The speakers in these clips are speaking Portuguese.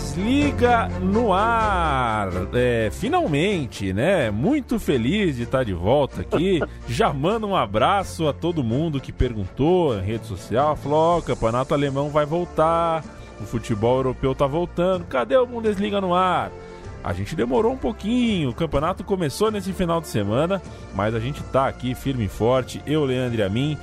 Bundesliga no ar. É, finalmente, né? Muito feliz de estar de volta aqui. Já mando um abraço a todo mundo que perguntou em rede social. Falou: oh, o campeonato alemão vai voltar, o futebol europeu tá voltando. Cadê o Bundesliga no ar? A gente demorou um pouquinho, o campeonato começou nesse final de semana, mas a gente tá aqui firme e forte. Eu, Leandro e a mim,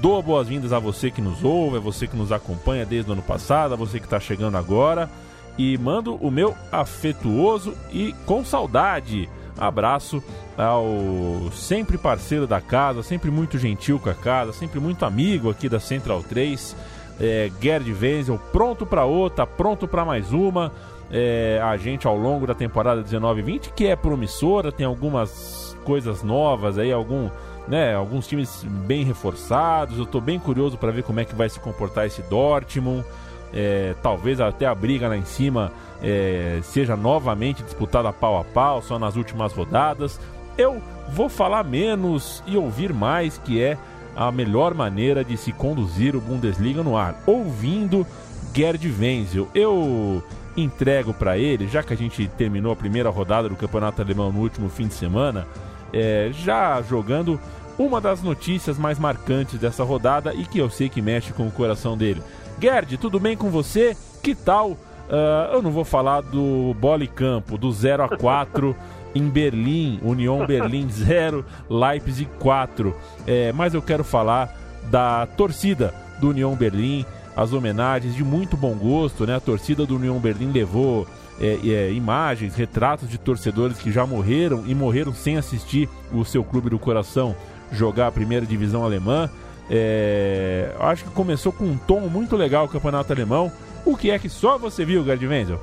Dou boas-vindas a você que nos ouve, a você que nos acompanha desde o ano passado, a você que está chegando agora. E mando o meu afetuoso e com saudade abraço ao sempre parceiro da casa, sempre muito gentil com a casa, sempre muito amigo aqui da Central 3, é, Gerd Wenzel, pronto para outra, pronto para mais uma. É, a gente ao longo da temporada 19-20, que é promissora, tem algumas coisas novas aí, algum né, alguns times bem reforçados. Eu estou bem curioso para ver como é que vai se comportar esse Dortmund. É, talvez até a briga lá em cima é, seja novamente disputada pau a pau, só nas últimas rodadas. Eu vou falar menos e ouvir mais, que é a melhor maneira de se conduzir o Bundesliga no ar, ouvindo Gerd Wenzel. Eu entrego para ele, já que a gente terminou a primeira rodada do Campeonato Alemão no último fim de semana, é, já jogando uma das notícias mais marcantes dessa rodada e que eu sei que mexe com o coração dele. Gerd, tudo bem com você? Que tal? Uh, eu não vou falar do Campo, do 0 a 4 em Berlim, União Berlim 0, Leipzig 4. É, mas eu quero falar da torcida do União Berlim, as homenagens de muito bom gosto, né? A torcida do União Berlim levou é, é, imagens, retratos de torcedores que já morreram e morreram sem assistir o seu clube do coração jogar a primeira divisão alemã. É, acho que começou com um tom muito legal o campeonato alemão. O que é que só você viu, Gerd Wenzel?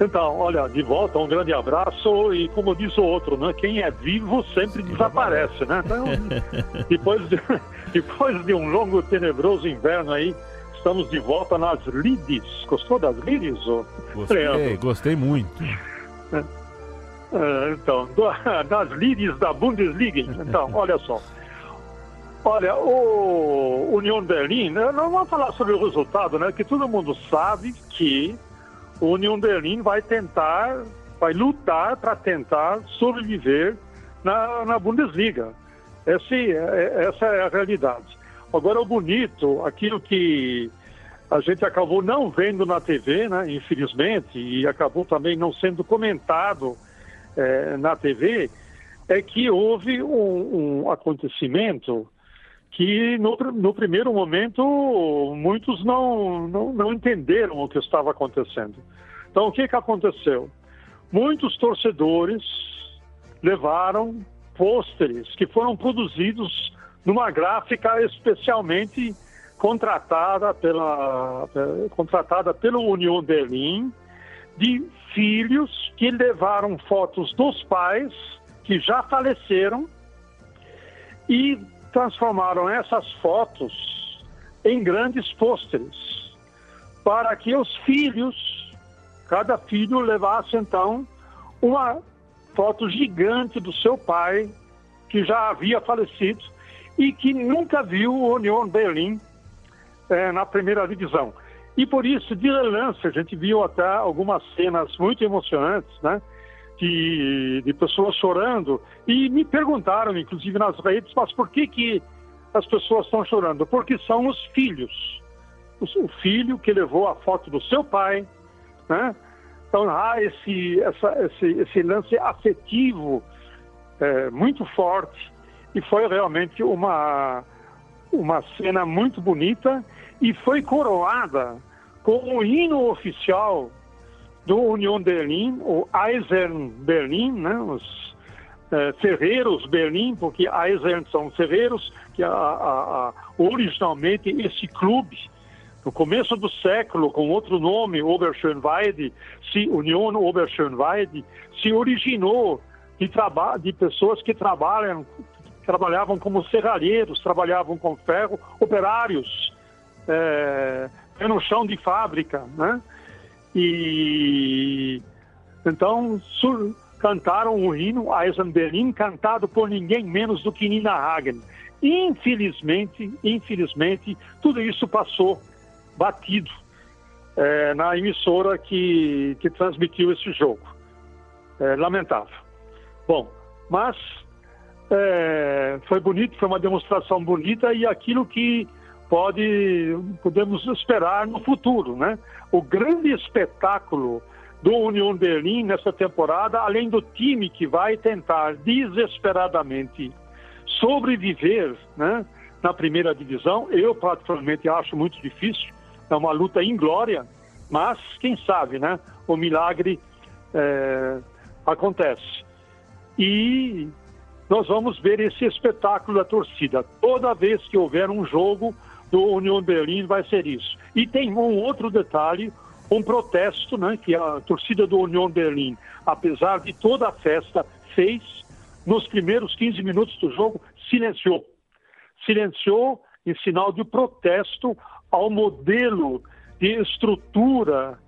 Então, olha, de volta, um grande abraço e como diz o outro, né? Quem é vivo sempre desaparece, né? Então, depois, de, depois de um longo tenebroso inverno aí, estamos de volta nas Lides. Gostou das Lides? Gostei, gostei muito. É, então, das líderes da Bundesliga. Então, olha só. Olha, o União Berlim, né, não vamos falar sobre o resultado, né? Que todo mundo sabe que o União Berlim vai tentar, vai lutar para tentar sobreviver na, na Bundesliga. Esse, é, essa é a realidade. Agora, o bonito, aquilo que a gente acabou não vendo na TV, né, infelizmente, e acabou também não sendo comentado é, na TV é que houve um, um acontecimento que no, no, primeiro momento muitos não, não, não, entenderam o que estava acontecendo. Então o que, que aconteceu? Muitos torcedores levaram pôsteres que foram produzidos numa gráfica especialmente contratada pela, contratada pela União Berlim de filhos que levaram fotos dos pais que já faleceram e transformaram essas fotos em grandes pôsteres para que os filhos, cada filho levasse então uma foto gigante do seu pai que já havia falecido e que nunca viu o União Berlim é, na primeira divisão. E por isso, de relance, a gente viu até algumas cenas muito emocionantes, né? De, de pessoas chorando. E me perguntaram, inclusive nas redes, mas por que, que as pessoas estão chorando? Porque são os filhos. O, o filho que levou a foto do seu pai, né? Então há esse, essa, esse, esse lance afetivo é, muito forte e foi realmente uma, uma cena muito bonita e foi coroada com o hino oficial do União Berlim, o Eisern Berlim, né, os é, Ferreiros Berlim, porque Eisern são Ferreiros, que a, a, a, originalmente esse clube, no começo do século, com outro nome, Oberschönweide, se União Oberschönweide, se originou de, de pessoas que trabalham, trabalhavam como serralheiros, trabalhavam com ferro, operários, é, é no chão de fábrica, né? E então sur, cantaram o hino Eisenberlin, cantado por ninguém menos do que Nina Hagen. Infelizmente, infelizmente, tudo isso passou batido. é, na emissora que, que transmitiu esse jogo. É, lamentável. Bom, mas é, foi bonito, foi uma demonstração bonita e aquilo que pode podemos esperar no futuro, né? O grande espetáculo do União Berlim nessa temporada, além do time que vai tentar desesperadamente sobreviver, né? Na primeira divisão, eu particularmente acho muito difícil. É uma luta inglória, mas quem sabe, né? O milagre é, acontece. E nós vamos ver esse espetáculo da torcida. Toda vez que houver um jogo do União Berlim vai ser isso. E tem um outro detalhe, um protesto, né, que a torcida do União Berlim, apesar de toda a festa, fez nos primeiros 15 minutos do jogo, silenciou. Silenciou em sinal de protesto ao modelo de estrutura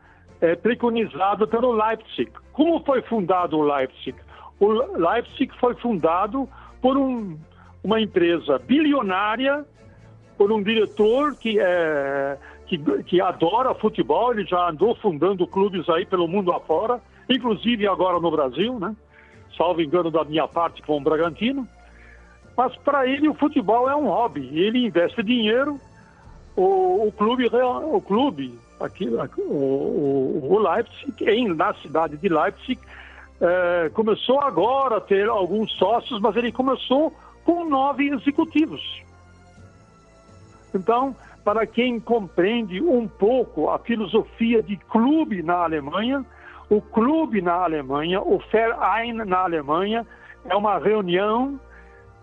é, preconizado pelo Leipzig. Como foi fundado o Leipzig? O Leipzig foi fundado por um, uma empresa bilionária, por um diretor que, é, que, que adora futebol, ele já andou fundando clubes aí pelo mundo afora, inclusive agora no Brasil, né? salvo engano da minha parte com o Bragantino. Mas para ele o futebol é um hobby, ele investe dinheiro, o, o clube, o clube aqui, o, o Leipzig, em, na cidade de Leipzig, é, começou agora a ter alguns sócios, mas ele começou com nove executivos. Então, para quem compreende um pouco a filosofia de clube na Alemanha, o clube na Alemanha, o Verein na Alemanha, é uma reunião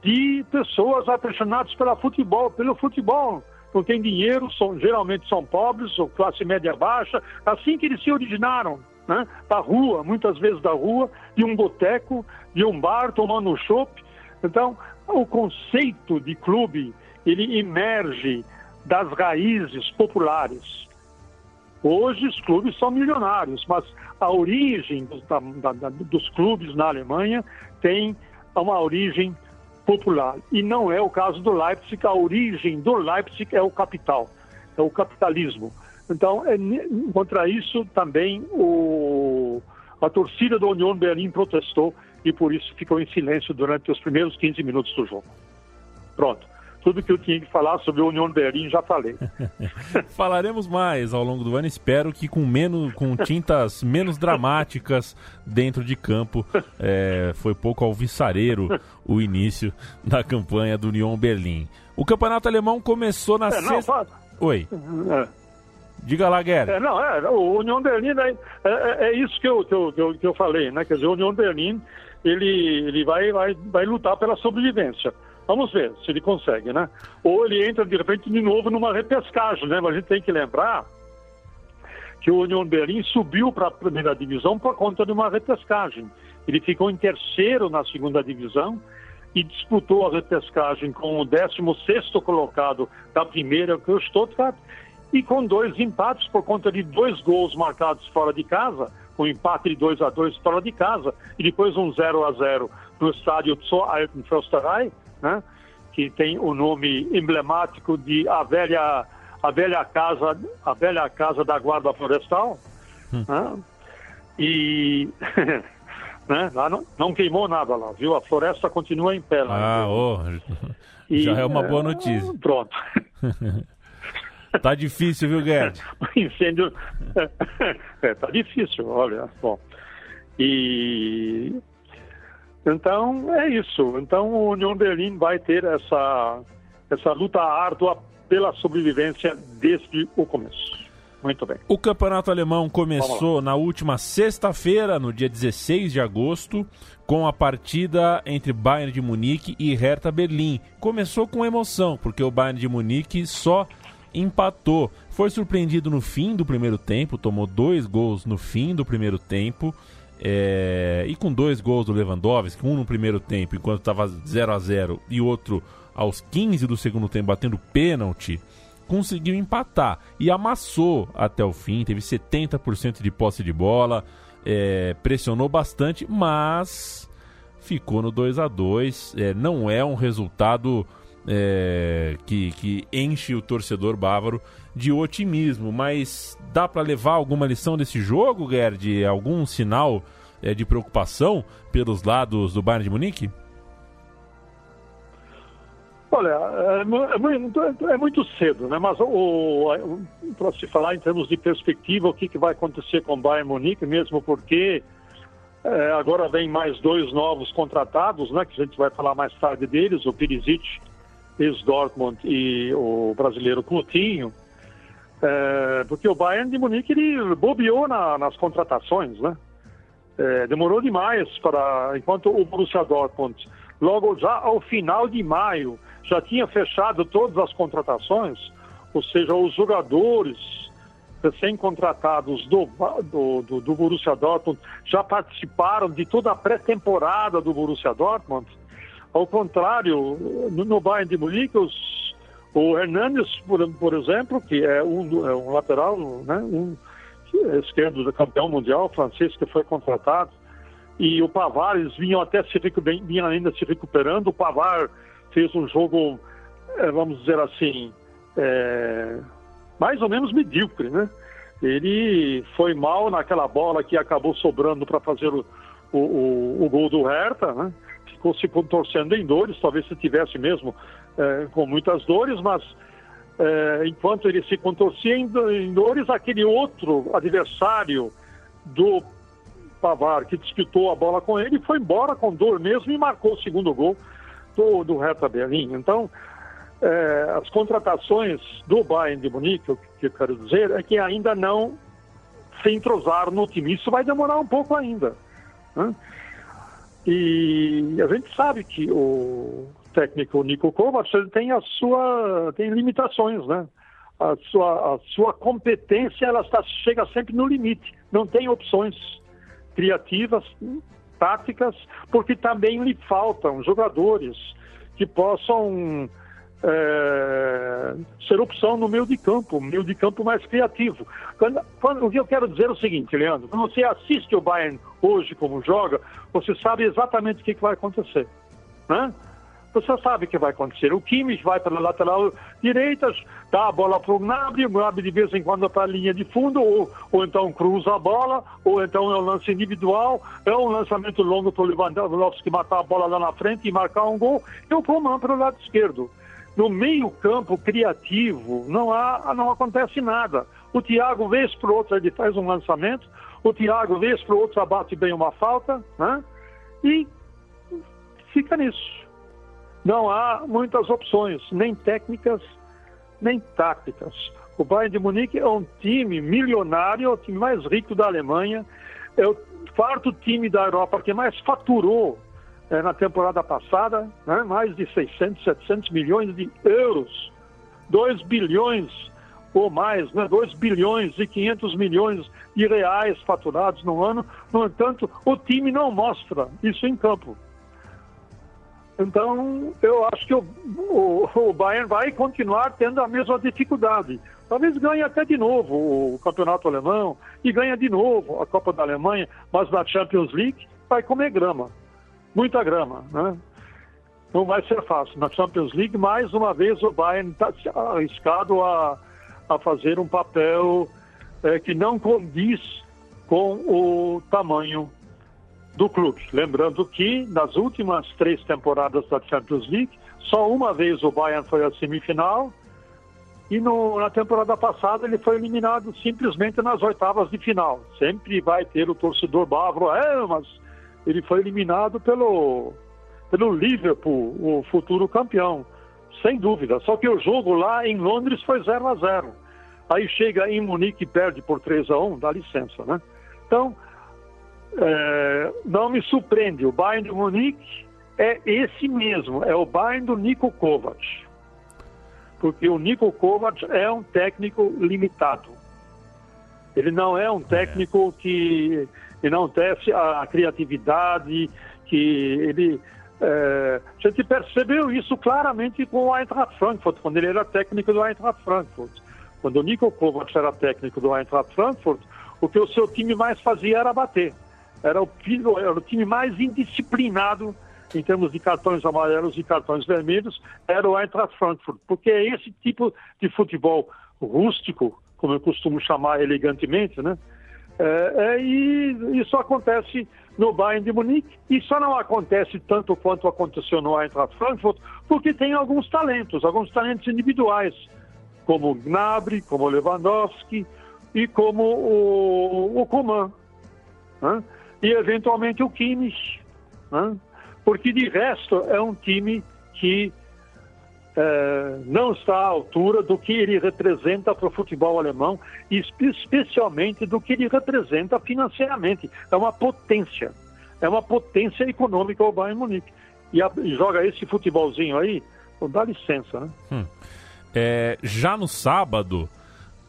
de pessoas apaixonadas pelo futebol, pelo futebol. Não tem dinheiro, são, geralmente são pobres, ou classe média baixa, assim que eles se originaram né? da rua, muitas vezes da rua, de um boteco, de um bar, tomando um chopp. Então, o conceito de clube, ele emerge das raízes populares. Hoje os clubes são milionários, mas a origem dos, da, da, dos clubes na Alemanha tem uma origem popular. E não é o caso do Leipzig, a origem do Leipzig é o capital, é o capitalismo. Então, é, contra isso também o, a torcida da União Berlim protestou e por isso ficou em silêncio durante os primeiros 15 minutos do jogo. Pronto. Tudo que eu tinha que falar sobre a União Berlim já falei. Falaremos mais ao longo do ano, espero que com menos, com tintas menos dramáticas dentro de campo. É, foi pouco alvissareiro o início da campanha do União Berlim. O campeonato alemão começou na é, sexta. Oi. É. Diga lá, Guerra. É, não, é, o União Berlim é, é, é isso que eu, que, eu, que, eu, que eu falei, né? Quer dizer, o União Berlim, ele, ele vai, vai, vai lutar pela sobrevivência. Vamos ver se ele consegue, né? Ou ele entra, de repente, de novo numa repescagem, né? Mas a gente tem que lembrar que o União Berlim subiu para a primeira divisão por conta de uma repescagem. Ele ficou em terceiro na segunda divisão e disputou a repescagem com o 16 colocado da primeira, que é o Stuttgart, e com dois empates por conta de dois gols marcados fora de casa, um empate de 2 a 2 fora de casa, e depois um 0 a 0 no estádio Zoalten Försterei, né? que tem o nome emblemático de a velha, a velha casa, a velha casa da guarda florestal, hum. né? e né? lá não, não, queimou nada lá, viu? A floresta continua em pé lá. Ah, oh, já é uma boa notícia. Pronto. Tá difícil, viu, Guedes? incêndio. é, tá difícil, olha. Bom. E. Então, é isso. Então, o União Berlim vai ter essa, essa luta árdua pela sobrevivência desde o começo. Muito bem. O campeonato alemão começou na última sexta-feira, no dia 16 de agosto, com a partida entre Bayern de Munique e Hertha Berlim. Começou com emoção, porque o Bayern de Munique só empatou. Foi surpreendido no fim do primeiro tempo, tomou dois gols no fim do primeiro tempo. É... e com dois gols do Lewandowski, um no primeiro tempo, enquanto estava 0 a 0 e outro aos 15 do segundo tempo, batendo pênalti, conseguiu empatar e amassou até o fim. Teve 70% de posse de bola, é... pressionou bastante, mas ficou no 2 a 2 é... Não é um resultado é, que, que enche o torcedor bávaro de otimismo. Mas dá para levar alguma lição desse jogo, Gerd? Algum sinal é, de preocupação pelos lados do Bayern de Munique? Olha, é, é, muito, é muito cedo, né? Mas para se falar em termos de perspectiva, o que, que vai acontecer com o Bayern Munique, mesmo porque é, agora vem mais dois novos contratados, né? Que a gente vai falar mais tarde deles, o Perisic, ex-Dortmund e o brasileiro Coutinho. É, porque o Bayern de Munique ele bobeou na, nas contratações, né? É, demorou demais para enquanto o Borussia Dortmund logo já ao final de maio já tinha fechado todas as contratações, ou seja, os jogadores recém-contratados do, do, do, do, Borussia Dortmund já participaram de toda a pré-temporada do Borussia Dortmund. Ao contrário, no, Bayern de Munique, os, o Hernandes, por, por, exemplo, que é um, é um lateral, né, um esquerdo do campeão mundial francês que foi contratado, e o Pavar, eles vinham até se, vinham ainda se recuperando. O Pavar fez um jogo, é, vamos dizer assim, é, mais ou menos medíocre, né? Ele foi mal naquela bola que acabou sobrando para fazer o, o, o, o, gol do Hertha, né? Ficou se contorcendo em dores, talvez se tivesse mesmo é, com muitas dores, mas é, enquanto ele se contorcia em, em dores, aquele outro adversário do Pavar, que disputou a bola com ele, foi embora com dor mesmo e marcou o segundo gol do, do Hertha Berlim. Então, é, as contratações do Bayern de Munique, o que eu quero dizer é que ainda não se entrosaram no time. Isso vai demorar um pouco ainda. Né? E a gente sabe que o técnico Nico Kovac tem a sua tem limitações, né? A sua, a sua competência ela está, chega sempre no limite. Não tem opções criativas táticas, porque também lhe faltam jogadores que possam é, ser opção no meio de campo, meio de campo mais criativo. Quando, quando, o que eu quero dizer é o seguinte, Leandro, quando você assiste o Bayern hoje como joga, você sabe exatamente o que, que vai acontecer. Né? Você sabe o que vai acontecer. O Kimmich vai para a lateral direita, dá a bola para o Gnabry, o Gnabry de vez em quando para a linha de fundo, ou, ou então cruza a bola, ou então é um lance individual, é um lançamento longo para o Lewandowski matar a bola lá na frente e marcar um gol, e o Coman para o lado esquerdo. No meio campo criativo, não, há, não acontece nada. O Thiago, vez por outra, ele faz um lançamento, o Thiago, vez por outra, bate bem uma falta, né? e fica nisso não há muitas opções, nem técnicas, nem táticas. O Bayern de Munique é um time milionário, é o time mais rico da Alemanha, é o quarto time da Europa que mais faturou é, na temporada passada, né? mais de 600, 700 milhões de euros, 2 bilhões ou mais, né? 2 bilhões e 500 milhões de reais faturados no ano. No entanto, o time não mostra isso em campo. Então, eu acho que o, o, o, Bayern vai continuar tendo a mesma dificuldade. Talvez ganhe até de novo o campeonato alemão e ganhe de novo a Copa da Alemanha, mas na Champions League vai comer grama, muita grama, né? Não vai ser fácil. Na Champions League, mais uma vez, o Bayern está arriscado a, a fazer um papel é, que não condiz com o tamanho do clube. Lembrando que nas últimas três temporadas da Champions League, só uma vez o Bayern foi à semifinal e no, na temporada passada ele foi eliminado simplesmente nas oitavas de final. Sempre vai ter o torcedor bávaro, é, mas ele foi eliminado pelo, pelo Liverpool, o futuro campeão, sem dúvida. Só que o jogo lá em Londres foi 0 a 0 Aí chega em Munique e perde por 3 a 1 dá licença, né? Então, é, não me surpreende. O Bayern de Munique é esse mesmo, é o Bayern do Niko Kovac. Porque o Niko Kovac é um técnico limitado. Ele não é um técnico que enaltece a criatividade, que ele... É, a gente percebeu isso claramente com o Eintracht Frankfurt, quando ele era técnico do Eintracht Frankfurt. Quando o Niko Kovac era técnico do Eintracht Frankfurt, o que o seu time mais fazia era bater. Era o, era o time mais indisciplinado em termos de cartões amarelos e cartões vermelhos, era o Eintracht Frankfurt, porque é esse tipo de futebol rústico, como eu costumo chamar elegantemente, né? É, é, e isso acontece no Bayern de Munique e só não acontece tanto quanto aconteceu no Eintracht Frankfurt, porque tem alguns talentos, alguns talentos individuais, como Gnabry, como Lewandowski e como o, o né? e eventualmente o Kimmich, né? porque de resto é um time que é, não está à altura do que ele representa para o futebol alemão especialmente do que ele representa financeiramente. É uma potência, é uma potência econômica o Bayern Munique. E, a, e joga esse futebolzinho aí, dá licença, né? Hum. É, já no sábado,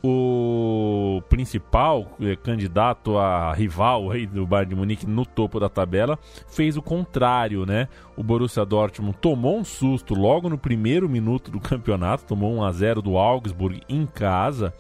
o principal eh, candidato a rival aí do Bayern de Munique no topo da tabela fez o contrário, né? O Borussia Dortmund tomou um susto logo no primeiro minuto do campeonato, tomou 1 a 0 do Augsburg em casa,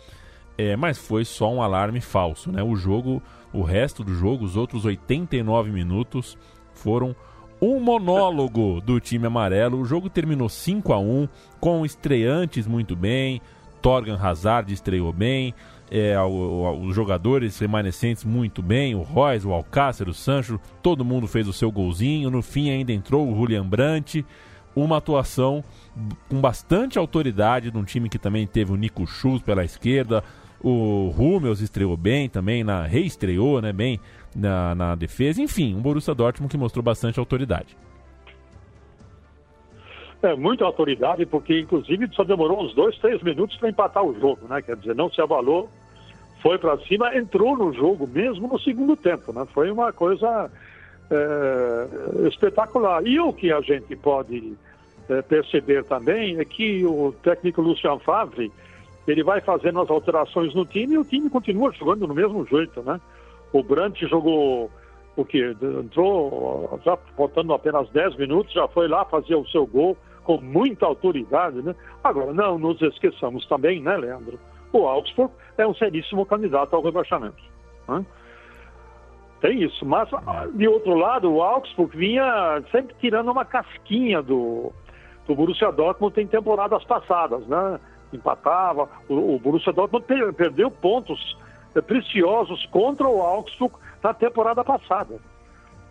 é, mas foi só um alarme falso, né? O jogo, o resto do jogo, os outros 89 minutos foram um monólogo do time amarelo. O jogo terminou 5 a 1 com estreantes muito bem, Torgan Hazard estreou bem, é, os jogadores remanescentes muito bem, o Royce, o Alcácer, o Sancho, todo mundo fez o seu golzinho. No fim ainda entrou o Julian Brandt, uma atuação com bastante autoridade de um time que também teve o Nico Schultz pela esquerda, o Hummels estreou bem também, na reestreou né, bem na, na defesa. Enfim, um Borussia Dortmund que mostrou bastante autoridade. É, muita autoridade, porque inclusive só demorou uns dois, três minutos para empatar o jogo, né? Quer dizer, não se abalou, foi para cima, entrou no jogo mesmo no segundo tempo, né? Foi uma coisa é, espetacular. E o que a gente pode é, perceber também é que o técnico Lucian Favre, ele vai fazendo as alterações no time e o time continua jogando no mesmo jeito, né? O Brandt jogou o que entrou já faltando apenas 10 minutos, já foi lá fazer o seu gol com muita autoridade, né? Agora, não nos esqueçamos também, né, Leandro? O Augsburg é um seríssimo candidato ao rebaixamento. Né? Tem isso, mas de outro lado, o Augsburg vinha sempre tirando uma casquinha do, do Borussia Dortmund em temporadas passadas, né? Empatava, o, o Borussia Dortmund perdeu pontos preciosos contra o Augsburg na temporada passada.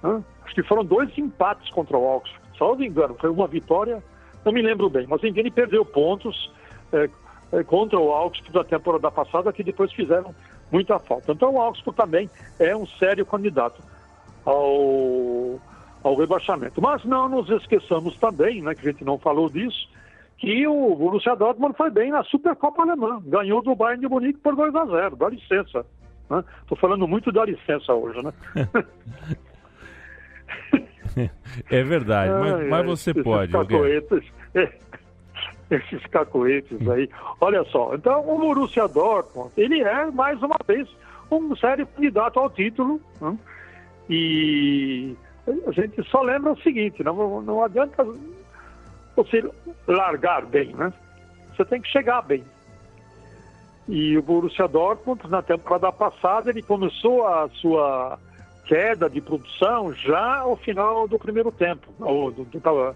Né? Acho que foram dois empates contra o Augsburg, só não engano, foi uma vitória não me lembro bem, mas enfim, ele perdeu pontos é, é, contra o Augsburg da temporada passada, que depois fizeram muita falta. Então o Augsburg também é um sério candidato ao, ao rebaixamento. Mas não nos esqueçamos também, né, que a gente não falou disso, que o Borussia Dortmund foi bem na Supercopa Alemã, ganhou do Bayern de Munique por 2 a 0 dá licença. Estou né? falando muito da licença hoje, né? é verdade, mas, mas você pode. Cacoetes, esses cacoetes aí. Olha só, então o Borussia Dortmund, ele é, mais uma vez, um sério candidato ao título. Né? E a gente só lembra o seguinte, não, não adianta você largar bem, né? Você tem que chegar bem. E o Borussia Dortmund, na temporada passada, ele começou a sua queda de produção já ao final do primeiro tempo, ou do, do,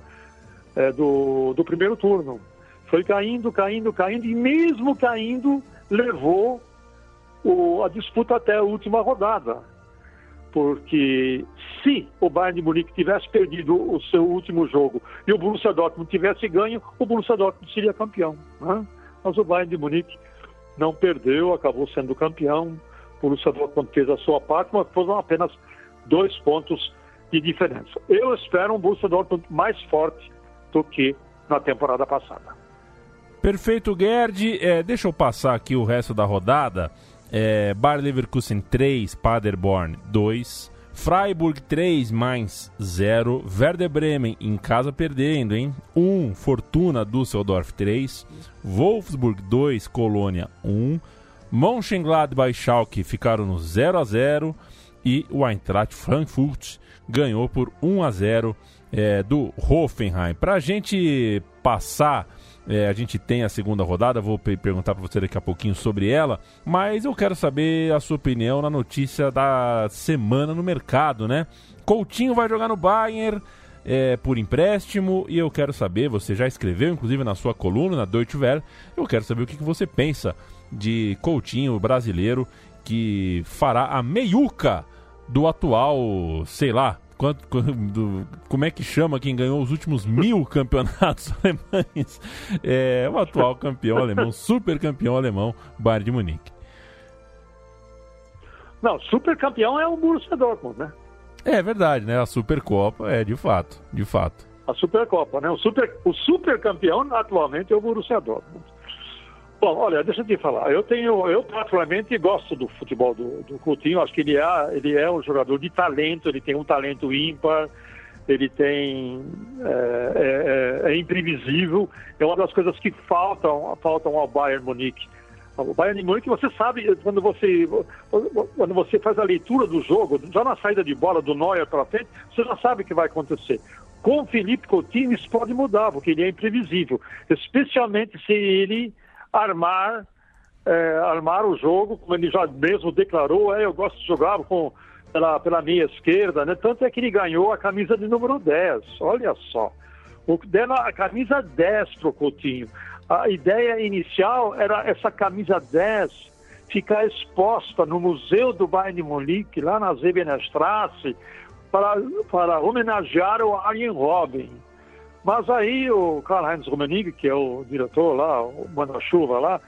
é, do, do primeiro turno. Foi caindo, caindo, caindo, e mesmo caindo, levou o, a disputa até a última rodada. Porque se o Bayern de Munique tivesse perdido o seu último jogo e o Borussia Dortmund tivesse ganho, o Borussia Dortmund seria campeão. Né? Mas o Bayern de Munique não perdeu, acabou sendo campeão o Dortmund fez a sua parte, mas foram apenas dois pontos de diferença. Eu espero um Borussia Dortmund mais forte do que na temporada passada. Perfeito, Gerd. É, deixa eu passar aqui o resto da rodada. É, Bayer Leverkusen 3, Paderborn 2, Freiburg 3, Mainz 0, Werder Bremen em casa perdendo, hein? 1, Fortuna Düsseldorf 3, Wolfsburg 2, Colônia 1, Mönchengladbach e Schalke ficaram no 0 a 0 e o Eintracht Frankfurt ganhou por 1 a 0 é, do Hoffenheim. Para a gente passar, é, a gente tem a segunda rodada, vou perguntar para você daqui a pouquinho sobre ela, mas eu quero saber a sua opinião na notícia da semana no mercado, né? Coutinho vai jogar no Bayern, é, por empréstimo e eu quero saber, você já escreveu inclusive na sua coluna, na Deutsche Welle, eu quero saber o que, que você pensa de Coutinho brasileiro que fará a meiuca do atual, sei lá, quanto, do, como é que chama quem ganhou os últimos mil campeonatos alemães? É o atual campeão alemão, super campeão alemão, Bayern de Munique. Não, super campeão é o Borussia Dortmund, né? É verdade, né? A Supercopa é de fato, de fato. A Supercopa, né? O super, o super campeão atualmente é o Borussia Dortmund. Bom, olha, deixa eu te falar. Eu tenho, eu particularmente gosto do futebol do, do Coutinho. Acho que ele é, ele é um jogador de talento. Ele tem um talento ímpar. Ele tem é, é, é, é imprevisível. É uma das coisas que faltam, faltam ao Bayern Munique. O Bayern Munique, você sabe, quando você, quando você faz a leitura do jogo, já na saída de bola do Neuer para frente, você já sabe o que vai acontecer. Com o Felipe Coutinho, isso pode mudar, porque ele é imprevisível. Especialmente se ele armar, é, armar o jogo, como ele já mesmo declarou, é, eu gosto de jogar com, pela, pela meia esquerda, né? Tanto é que ele ganhou a camisa de número 10, olha só. O, deram a camisa 10 para o Coutinho a ideia inicial era essa camisa 10 ficar exposta no Museu do Bayern de Munique, lá na Zebenerstrasse, para, para homenagear o Arjen Robben. Mas aí o Karl-Heinz Rummenigge, que é o diretor lá, o manda-chuva lá,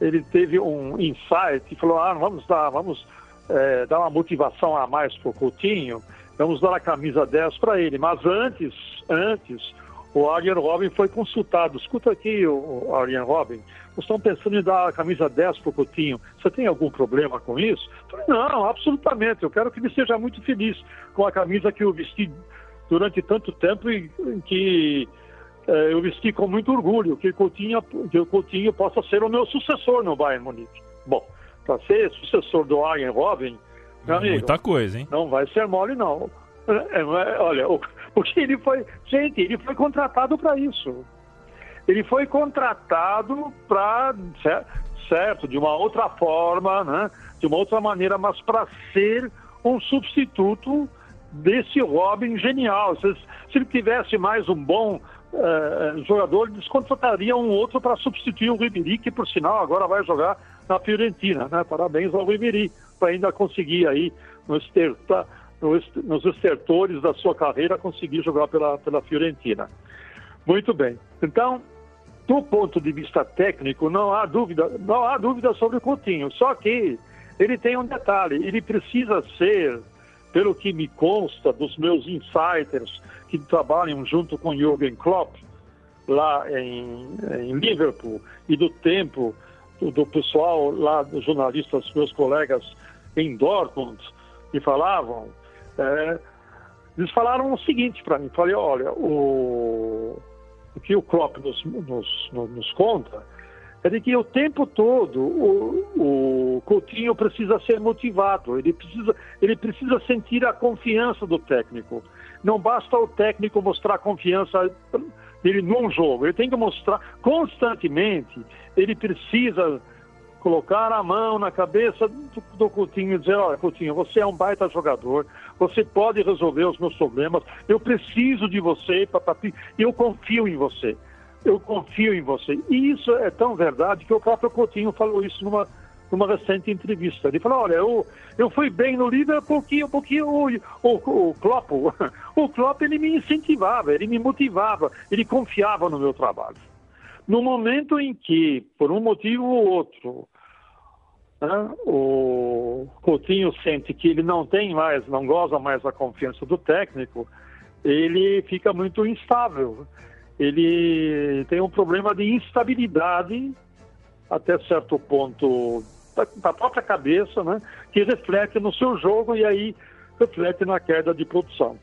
ele teve um insight e falou, ah, vamos dar, vamos é, dar uma motivação a mais para o Coutinho, vamos dar a camisa 10 para ele. Mas antes, antes, o Arjen Robin foi consultado. Escuta aqui, o Arjen Robin, vocês estão pensando em dar a camisa 10 para o Coutinho. Você tem algum problema com isso? Eu falei, não, absolutamente. Eu quero que ele seja muito feliz com a camisa que eu vesti durante tanto tempo e que eh, eu vesti com muito orgulho, que, Coutinho, que o Coutinho possa ser o meu sucessor no Bayern Munique. Bom, para ser sucessor do Arjen Robin, meu amigo, Muita coisa, hein? Não vai ser mole, não. É, é, olha, o, porque ele foi. Gente, ele foi contratado para isso. Ele foi contratado para. Certo, de uma outra forma, né? de uma outra maneira, mas para ser um substituto desse Robin genial. Se, se ele tivesse mais um bom uh, jogador, eles contratariam um outro para substituir o Ribéry, que por sinal agora vai jogar na Fiorentina. Né? Parabéns ao Ribéry, para ainda conseguir aí no estertar nos estertores da sua carreira, conseguir jogar pela, pela Fiorentina. Muito bem. Então, do ponto de vista técnico, não há dúvida, não há dúvida sobre o Coutinho. Só que ele tem um detalhe, ele precisa ser, pelo que me consta dos meus insiders que trabalham junto com Jürgen Klopp lá em, em Liverpool e do tempo do, do pessoal lá, dos jornalistas, meus colegas em Dortmund, que falavam é, eles falaram o seguinte para mim, falei, olha, o, o que o Klopp nos, nos, nos, conta é de que o tempo todo o, o Coutinho precisa ser motivado, ele precisa, ele precisa sentir a confiança do técnico. Não basta o técnico mostrar confiança dele num jogo, ele tem que mostrar constantemente, ele precisa colocar a mão na cabeça do, do Coutinho e dizer, olha, Coutinho, você é um baita jogador, você pode resolver os meus problemas, eu preciso de você, papapi, eu confio em você. Eu confio em você. E isso é tão verdade que o próprio Coutinho falou isso numa, numa recente entrevista. Ele falou, olha, eu, eu fui bem no Liverpool porque, porque o, o, o Klopp, o Klopp ele me incentivava, ele me motivava, ele confiava no meu trabalho. No momento em que, por um motivo ou outro, né, o Coutinho sente que ele não tem mais, não goza mais da confiança do técnico, ele fica muito instável. Ele tem um problema de instabilidade até certo ponto da, própria cabeça, né, que reflete no seu jogo e aí reflete na queda de produção.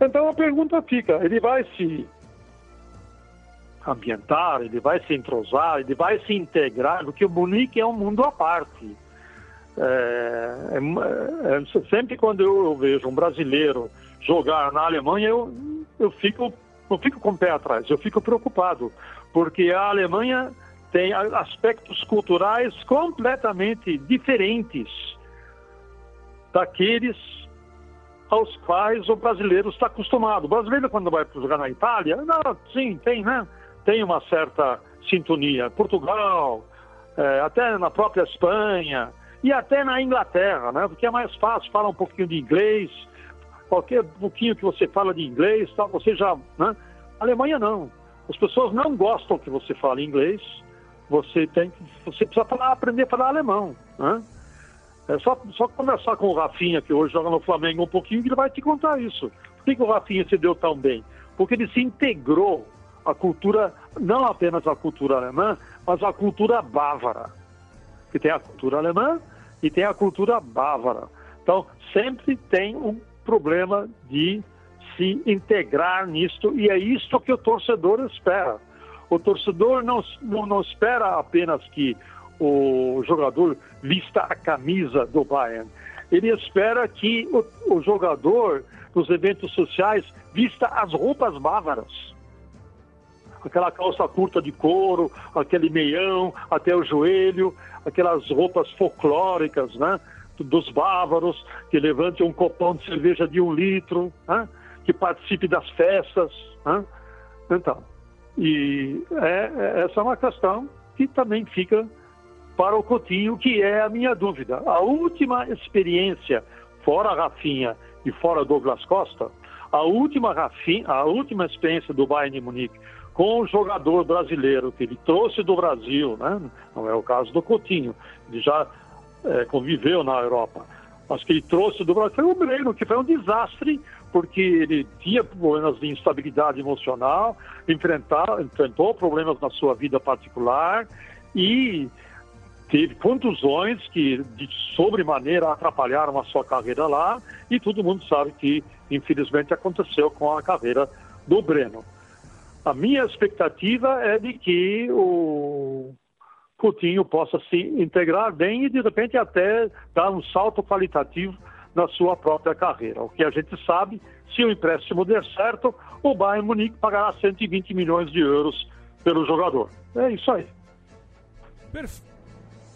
Então a pergunta fica: ele vai se ambientar, ele vai se entrosar, ele vai se integrar, porque o Munique é um mundo à parte. É, é, é, sempre quando eu, vejo um brasileiro jogar na Alemanha, eu, eu fico eu fico com o pé atrás, eu fico preocupado, porque a Alemanha tem aspectos culturais completamente diferentes daqueles aos quais o brasileiro está acostumado. O brasileiro, quando vai jogar na Itália, não, sim, tem, né? Tem uma certa sintonia. Portugal, é, até na própria Espanha e até na Inglaterra, né? Porque é mais fácil falar um pouquinho de inglês, qualquer pouquinho que você fala de inglês, tal, você já, né? Alemanha não. As pessoas não gostam que você fale inglês. Você tem você precisa falar, aprender a falar alemão, né? É só, só conversar com o Rafinha, que hoje joga no Flamengo um pouquinho, que ele vai te contar isso. Por que, que o Rafinha se deu tão bem? Porque ele se integrou à cultura, não apenas à cultura alemã, mas à cultura bávara. Que tem a cultura alemã e tem a cultura bávara. Então, sempre tem um problema de se integrar nisto, e é isto que o torcedor espera. O torcedor não, não, não espera apenas que o jogador vista a camisa do Bayern. Ele espera que o, o jogador, nos eventos sociais, vista as roupas bávaras. Aquela calça curta de couro, aquele meião até o joelho, aquelas roupas folclóricas, né? Dos bávaros, que levante um copão de cerveja de um litro, né? que participe das festas. Né? Então, e é, é, essa é uma questão que também fica para o Coutinho, que é a minha dúvida. A última experiência, fora Rafinha e fora Douglas Costa, a última, Rafinha, a última experiência do Bayern de Munique com o jogador brasileiro que ele trouxe do Brasil, né? não é o caso do Coutinho, ele já é, conviveu na Europa, mas que ele trouxe do Brasil foi o Breno, que foi um desastre, porque ele tinha problemas de instabilidade emocional, enfrentou problemas na sua vida particular e teve contusões que de sobremaneira atrapalharam a sua carreira lá e todo mundo sabe que infelizmente aconteceu com a carreira do Breno. A minha expectativa é de que o Coutinho possa se integrar bem e de repente até dar um salto qualitativo na sua própria carreira. O que a gente sabe, se o empréstimo der certo, o Bayern Munique pagará 120 milhões de euros pelo jogador. É isso aí. Perfeito.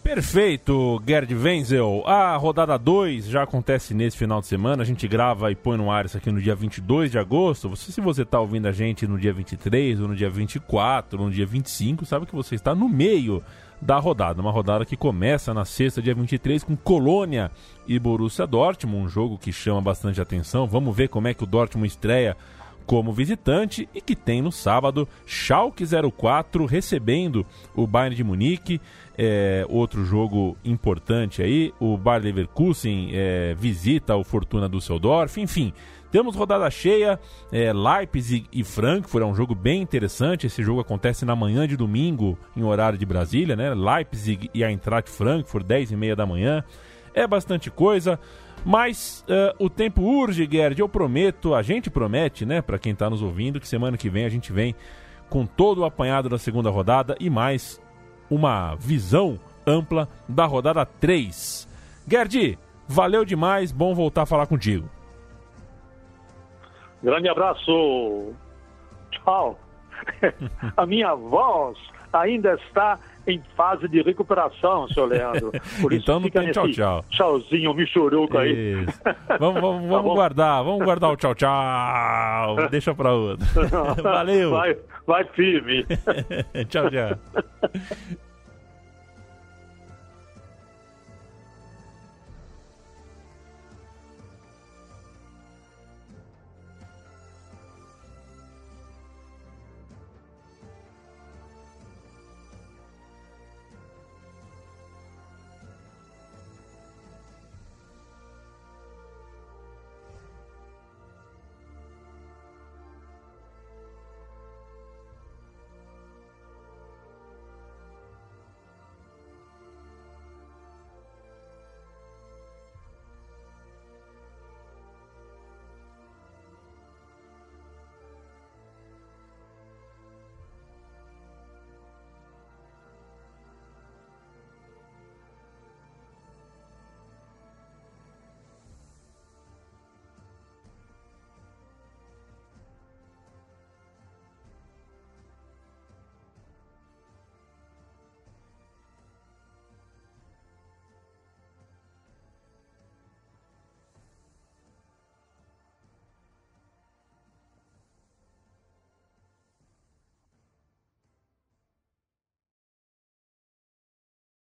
Perfeito, Gerd Wenzel. A rodada 2 já acontece nesse final de semana. A gente grava e põe no ar isso aqui no dia 22 de agosto. Você, se você está ouvindo a gente no dia 23, ou no dia 24, ou no dia 25, sabe que você está no meio da rodada. Uma rodada que começa na sexta, dia 23, com Colônia e Borussia Dortmund. Um jogo que chama bastante atenção. Vamos ver como é que o Dortmund estreia como visitante e que tem no sábado Schalke 04 recebendo o Bayern de Munique. É, outro jogo importante aí, o Bayer Leverkusen é, visita o Fortuna Düsseldorf, enfim. Temos rodada cheia, é, Leipzig e Frankfurt, é um jogo bem interessante. Esse jogo acontece na manhã de domingo, em horário de Brasília, né? Leipzig e a Eintracht Frankfurt, 10 e meia da manhã. É bastante coisa. Mas uh, o tempo urge, Gerd. Eu prometo, a gente promete, né, para quem está nos ouvindo, que semana que vem a gente vem com todo o apanhado da segunda rodada e mais uma visão ampla da rodada 3. Gerd, valeu demais, bom voltar a falar contigo. Grande abraço. Tchau. a minha voz ainda está em fase de recuperação, seu Leandro. Por isso então não tem tchau, tchau. Tchauzinho, michuruco aí. Vamos, vamos, vamos tá guardar, vamos guardar o tchau, tchau. Deixa pra outro. Valeu. Vai, vai firme. tchau, tchau.